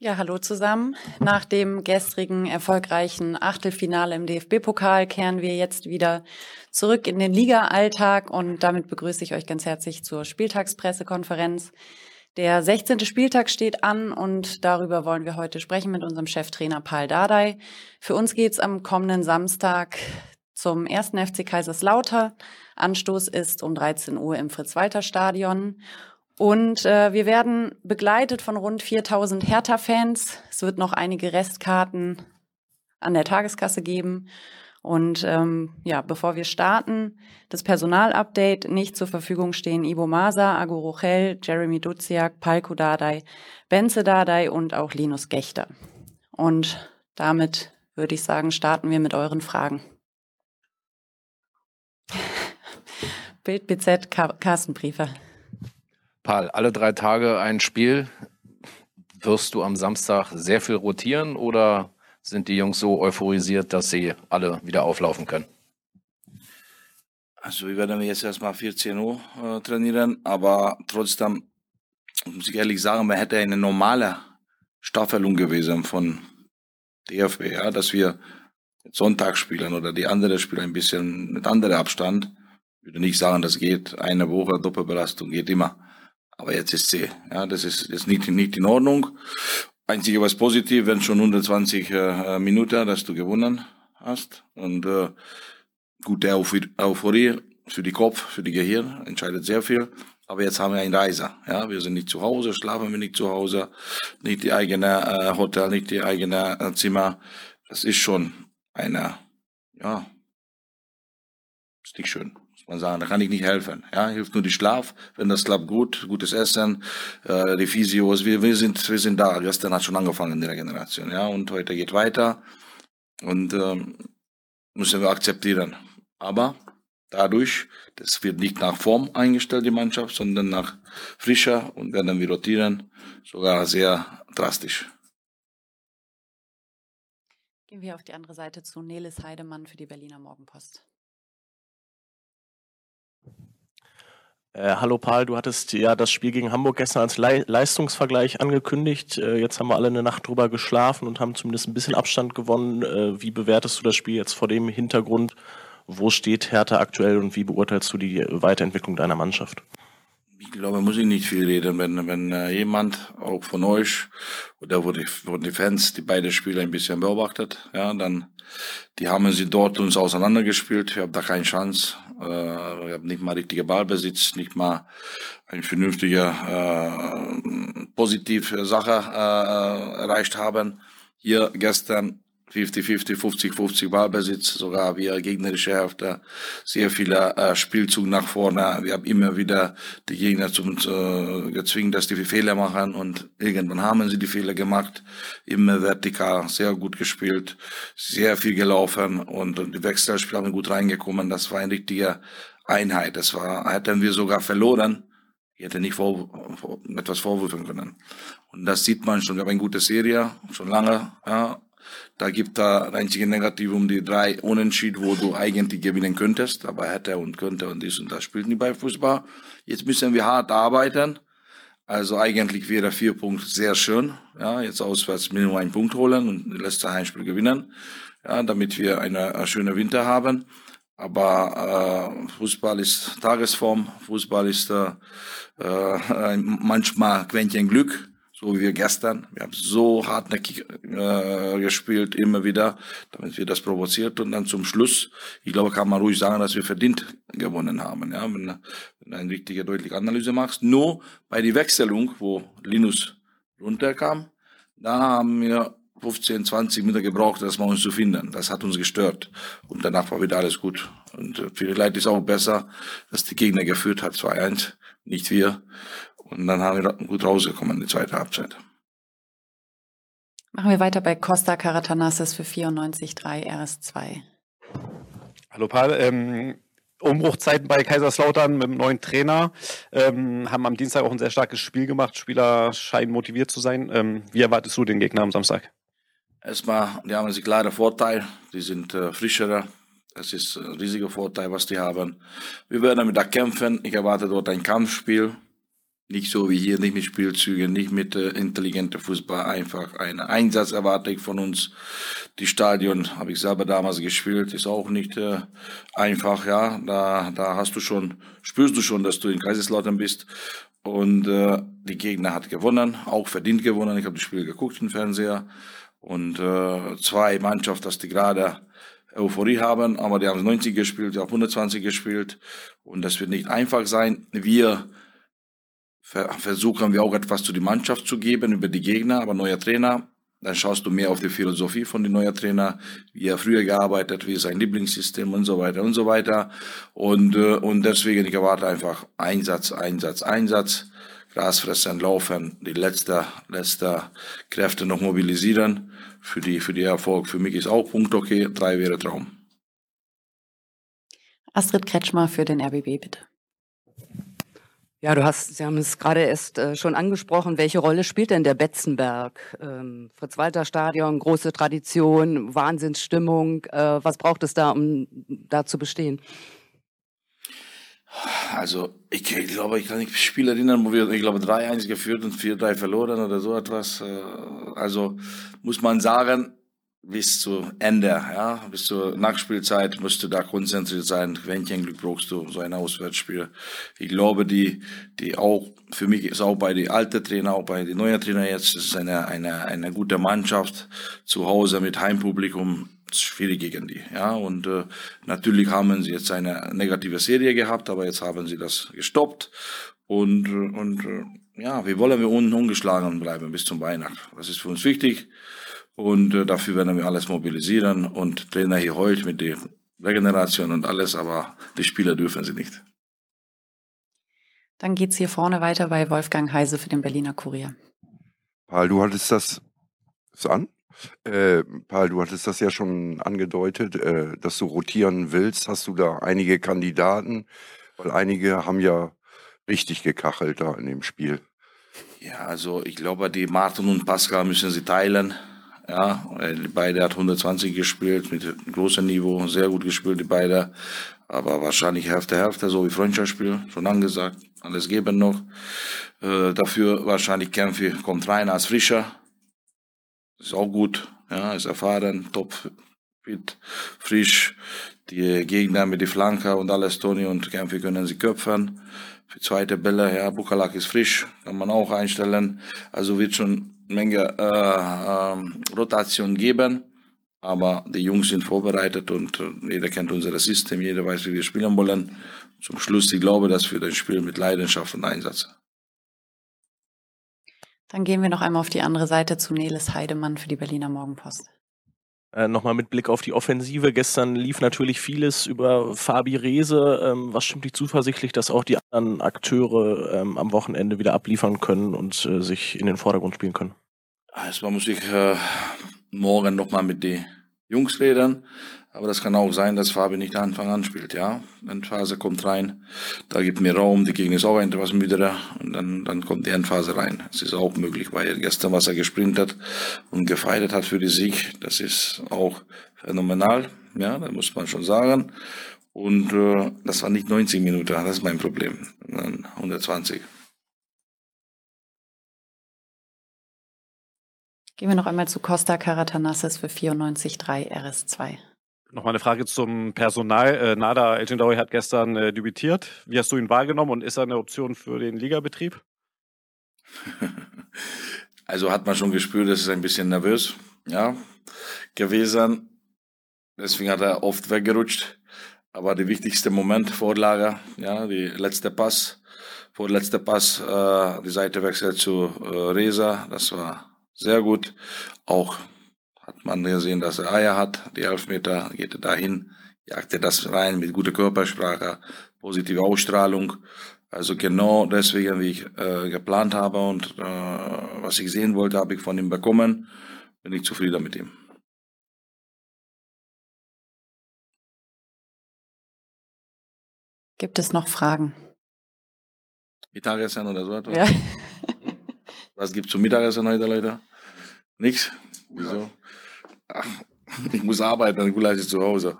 Ja, hallo zusammen. Nach dem gestrigen erfolgreichen Achtelfinale im DFB-Pokal kehren wir jetzt wieder zurück in den Liga-Alltag und damit begrüße ich euch ganz herzlich zur Spieltagspressekonferenz. Der 16. Spieltag steht an und darüber wollen wir heute sprechen mit unserem Cheftrainer Paul Dardai. Für uns geht's am kommenden Samstag zum ersten FC Kaiserslautern. Anstoß ist um 13 Uhr im Fritz-Walter-Stadion. Und äh, wir werden begleitet von rund 4000 Hertha-Fans. Es wird noch einige Restkarten an der Tageskasse geben. Und ähm, ja, bevor wir starten, das Personalupdate nicht zur Verfügung stehen Ivo Masa, Ago Rochel, Jeremy Duziak, Palko Dardai, Benze Dardai und auch Linus Gechter. Und damit würde ich sagen, starten wir mit euren Fragen. Bild BZ Carsten Briefer. Paul, alle drei Tage ein Spiel. Wirst du am Samstag sehr viel rotieren oder sind die Jungs so euphorisiert, dass sie alle wieder auflaufen können? Also wir werden jetzt erstmal 14 Uhr äh, trainieren, aber trotzdem muss ich ehrlich sagen, man hätte eine normale Staffelung gewesen von DFB, ja, dass wir Sonntag spielen oder die andere spielen ein bisschen mit anderem Abstand. Ich würde nicht sagen, das geht eine Woche Doppelbelastung geht immer. Aber jetzt ist sie, ja, das ist jetzt nicht, nicht in Ordnung. Einzige was positiv, wenn schon 120 äh, Minuten, dass du gewonnen hast. Und äh, gute Euphorie für die Kopf, für die Gehirn, entscheidet sehr viel. Aber jetzt haben wir einen Reiser. Ja, wir sind nicht zu Hause, schlafen wir nicht zu Hause, nicht die eigene äh, Hotel, nicht die eigene äh, Zimmer. Das ist schon eine, ja, ist nicht schön man sagen, da kann ich nicht helfen. Ja, hilft nur die Schlaf, wenn das klappt gut, gutes Essen, äh, die Physios, wir, wir sind, wir sind da. Gestern hat schon angefangen in der Generation, ja, und heute geht weiter und ähm, müssen wir akzeptieren. Aber dadurch, das wird nicht nach Form eingestellt, die Mannschaft, sondern nach frischer und werden wir rotieren, sogar sehr drastisch. Gehen wir auf die andere Seite zu Nelis Heidemann für die Berliner Morgenpost. Äh, hallo Paul, du hattest ja das Spiel gegen Hamburg gestern als Le Leistungsvergleich angekündigt. Äh, jetzt haben wir alle eine Nacht drüber geschlafen und haben zumindest ein bisschen Abstand gewonnen. Äh, wie bewertest du das Spiel jetzt vor dem Hintergrund? Wo steht Hertha aktuell und wie beurteilst du die Weiterentwicklung deiner Mannschaft? Ich glaube, muss ich nicht viel reden. Wenn, wenn äh, jemand, auch von euch, oder wo die Fans, die beide Spiele ein bisschen beobachtet, ja, dann, die haben sie dort uns auseinandergespielt. Wir haben da keine Chance. Äh, wir haben nicht mal richtige Ballbesitz, nicht mal eine vernünftige, äh, positive Sache äh, erreicht haben. Hier gestern 50-50, 50-50 Ballbesitz, sogar wir gegnerische Hälfte, sehr viele äh, Spielzug nach vorne. Wir haben immer wieder die Gegner zum äh, gezwungen, dass die Fehler machen und irgendwann haben sie die Fehler gemacht. Immer vertikal, sehr gut gespielt, sehr viel gelaufen und, und die Wechselspieler haben gut reingekommen. Das war eine richtige Einheit. Das war, hätten wir sogar verloren. Ich hätte nicht vor, vor, etwas vorwürfen können. Und das sieht man schon. Wir haben eine gute Serie, schon lange, ja da gibt da einzige Negativ um die drei Unentschied, wo du eigentlich gewinnen könntest, aber hätte und könnte und dies und das spielt nicht bei Fußball. Jetzt müssen wir hart arbeiten. Also eigentlich wäre vier Punkte sehr schön. Ja, jetzt auswärts Minimum einen Punkt holen und das letzte Heimspiel gewinnen. Ja, damit wir eine, eine schöne Winter haben. Aber äh, Fußball ist Tagesform, Fußball ist äh, äh, manchmal Quäntchen Glück so wie wir gestern. Wir haben so hartnäckig äh, gespielt, immer wieder, damit wir das provoziert und dann zum Schluss, ich glaube, kann man ruhig sagen, dass wir verdient gewonnen haben. Ja, wenn, wenn du eine richtige, deutliche Analyse machst. Nur bei der Wechselung, wo Linus runterkam, da haben wir 15, 20 Minuten gebraucht, das mal uns zu finden. Das hat uns gestört. Und danach war wieder alles gut. Und äh, vielleicht ist auch besser, dass die Gegner geführt hat, 2-1, nicht wir. Und dann haben wir gut rausgekommen in die zweite Halbzeit. Machen wir weiter bei Costa Karatanassis für 94,3 RS2. Hallo Paul, ähm, Umbruchzeiten bei Kaiserslautern mit dem neuen Trainer. Ähm, haben am Dienstag auch ein sehr starkes Spiel gemacht. Spieler scheinen motiviert zu sein. Ähm, wie erwartest du den Gegner am Samstag? Erstmal, die haben einen klaren Vorteil. Die sind äh, frischerer. Das ist ein riesiger Vorteil, was die haben. Wir werden damit da kämpfen. Ich erwarte dort ein Kampfspiel. Nicht so wie hier, nicht mit Spielzügen, nicht mit äh, intelligentem Fußball, einfach ein Einsatz erwarte ich von uns. Die Stadion habe ich selber damals gespielt, ist auch nicht äh, einfach, ja. Da, da hast du schon, spürst du schon, dass du in Kaiserslautern bist. Und äh, die Gegner hat gewonnen, auch verdient gewonnen. Ich habe das Spiel geguckt im Fernseher. Und äh, zwei Mannschaften, dass die gerade Euphorie haben, aber die haben 90 gespielt, die haben 120 gespielt. Und das wird nicht einfach sein. Wir versuchen wir auch etwas zu die Mannschaft zu geben über die Gegner, aber neuer Trainer, dann schaust du mehr auf die Philosophie von dem neuen Trainer, wie er früher gearbeitet, wie sein Lieblingssystem und so weiter und so weiter. Und, äh, und deswegen, ich erwarte einfach Einsatz, Einsatz, Einsatz, Grasfressen, Laufen, die letzte, letzte Kräfte noch mobilisieren für die, für die Erfolg. Für mich ist auch Punkt okay, drei wäre Traum. Astrid Kretschmer für den RBB, bitte. Ja, du hast, Sie haben es gerade erst äh, schon angesprochen. Welche Rolle spielt denn der Betzenberg? Ähm, Fritz-Walter-Stadion, große Tradition, Wahnsinnsstimmung. Äh, was braucht es da, um da zu bestehen? Also, ich, ich glaube, ich kann nicht Spiel erinnern, wo wir, ich glaube, 3-1 geführt und 4-3 verloren oder so etwas. Äh, also, muss man sagen, bis zu Ende, ja, bis zur Nachspielzeit musst du da konzentriert sein. Quäntchen Glück brauchst du so ein Auswärtsspiel. Ich glaube, die, die auch, für mich ist auch bei den alten Trainer, auch bei den neuen Trainer jetzt, ist eine, eine, eine gute Mannschaft zu Hause mit Heimpublikum schwierig gegen die, ja, und äh, natürlich haben sie jetzt eine negative Serie gehabt, aber jetzt haben sie das gestoppt und, und äh, ja, wir wollen wir unten ungeschlagen bleiben bis zum Weihnachten. Das ist für uns wichtig. Und äh, dafür werden wir alles mobilisieren und Trainer hier heult mit der Regeneration und alles, aber die Spieler dürfen sie nicht. Dann geht's hier vorne weiter bei Wolfgang Heise für den Berliner Kurier. Paul, du hattest das, ist an? Äh, Paul, du hattest das ja schon angedeutet, äh, dass du rotieren willst. Hast du da einige Kandidaten? Weil einige haben ja richtig gekachelt da in dem Spiel. Ja, also ich glaube, die Martin und Pascal müssen sie teilen. Ja, beide hat 120 gespielt mit großem Niveau, sehr gut gespielt, die beide. Aber wahrscheinlich Hälfte, Hälfte, so wie Freundschaftsspiel, schon angesagt. Alles geben noch. Äh, dafür wahrscheinlich Kämpfe kommt rein als Frischer. Ist auch gut, ja, ist erfahren, top, fit, frisch. Die Gegner mit die Flanke und alles, Toni und Kämpfe können sie köpfen. Für zweite Bälle, ja, Bukalak ist frisch, kann man auch einstellen. Also wird schon Menge äh, äh, Rotation geben. Aber die Jungs sind vorbereitet und äh, jeder kennt unser System, jeder weiß, wie wir spielen wollen. Zum Schluss, ich glaube, dass wir das Spiel mit Leidenschaft und Einsatz. Dann gehen wir noch einmal auf die andere Seite zu Neles Heidemann für die Berliner Morgenpost. Äh, Nochmal mit Blick auf die Offensive. Gestern lief natürlich vieles über Fabi Rehse. Ähm, was stimmt dich zuversichtlich, dass auch die anderen Akteure ähm, am Wochenende wieder abliefern können und äh, sich in den Vordergrund spielen können? Erstmal muss ich äh, morgen nochmal mit den Jungs reden. Aber das kann auch sein, dass Fabi nicht Anfang an spielt, ja. Endphase kommt rein, da gibt mir Raum, die Gegner ist auch etwas müder und dann, dann kommt die Endphase rein. Es ist auch möglich, weil gestern, was er gesprintet und gefeiert hat für die Sieg, das ist auch phänomenal, ja, da muss man schon sagen. Und äh, das war nicht 90 Minuten, das ist mein Problem, sondern 120. Gehen wir noch einmal zu Costa Karatanassis für 94,3 RS2. Nochmal eine Frage zum Personal. Äh, Nada El hat gestern äh, debütiert. Wie hast du ihn wahrgenommen und ist er eine Option für den Ligabetrieb? Also hat man schon gespürt, dass er ein bisschen nervös ja, gewesen. Deswegen hat er oft weggerutscht. Aber der wichtigste Moment, Vorlage, ja, die letzte Pass, vorletzte Pass, äh, die Seite wechselt zu äh, Reza, das war sehr gut. Auch hat man gesehen, dass er Eier hat. Die Elfmeter geht er dahin, jagt er das rein mit guter Körpersprache, positive Ausstrahlung. Also genau deswegen, wie ich äh, geplant habe und äh, was ich sehen wollte, habe ich von ihm bekommen. Bin ich zufrieden mit ihm. Gibt es noch Fragen? Mittagessen oder so etwas? Ja. Was gibt's zum Mittagessen heute, Leute? Nichts? Wieso? Ach, ich muss arbeiten, dann gleich zu Hause.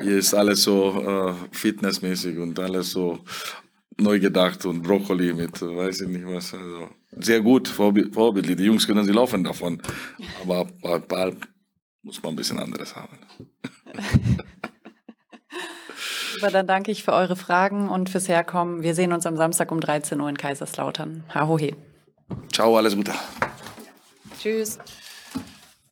Hier ist alles so äh, fitnessmäßig und alles so neu gedacht und Brokkoli mit, äh, weiß ich nicht was. Also sehr gut, vorbi- vorbildlich. Die Jungs können sie laufen davon. Aber bei Ball muss man ein bisschen anderes haben. Super, dann danke ich für eure Fragen und fürs Herkommen. Wir sehen uns am Samstag um 13 Uhr in Kaiserslautern. Hahohe. Ciao, alles Gute. Tschüss.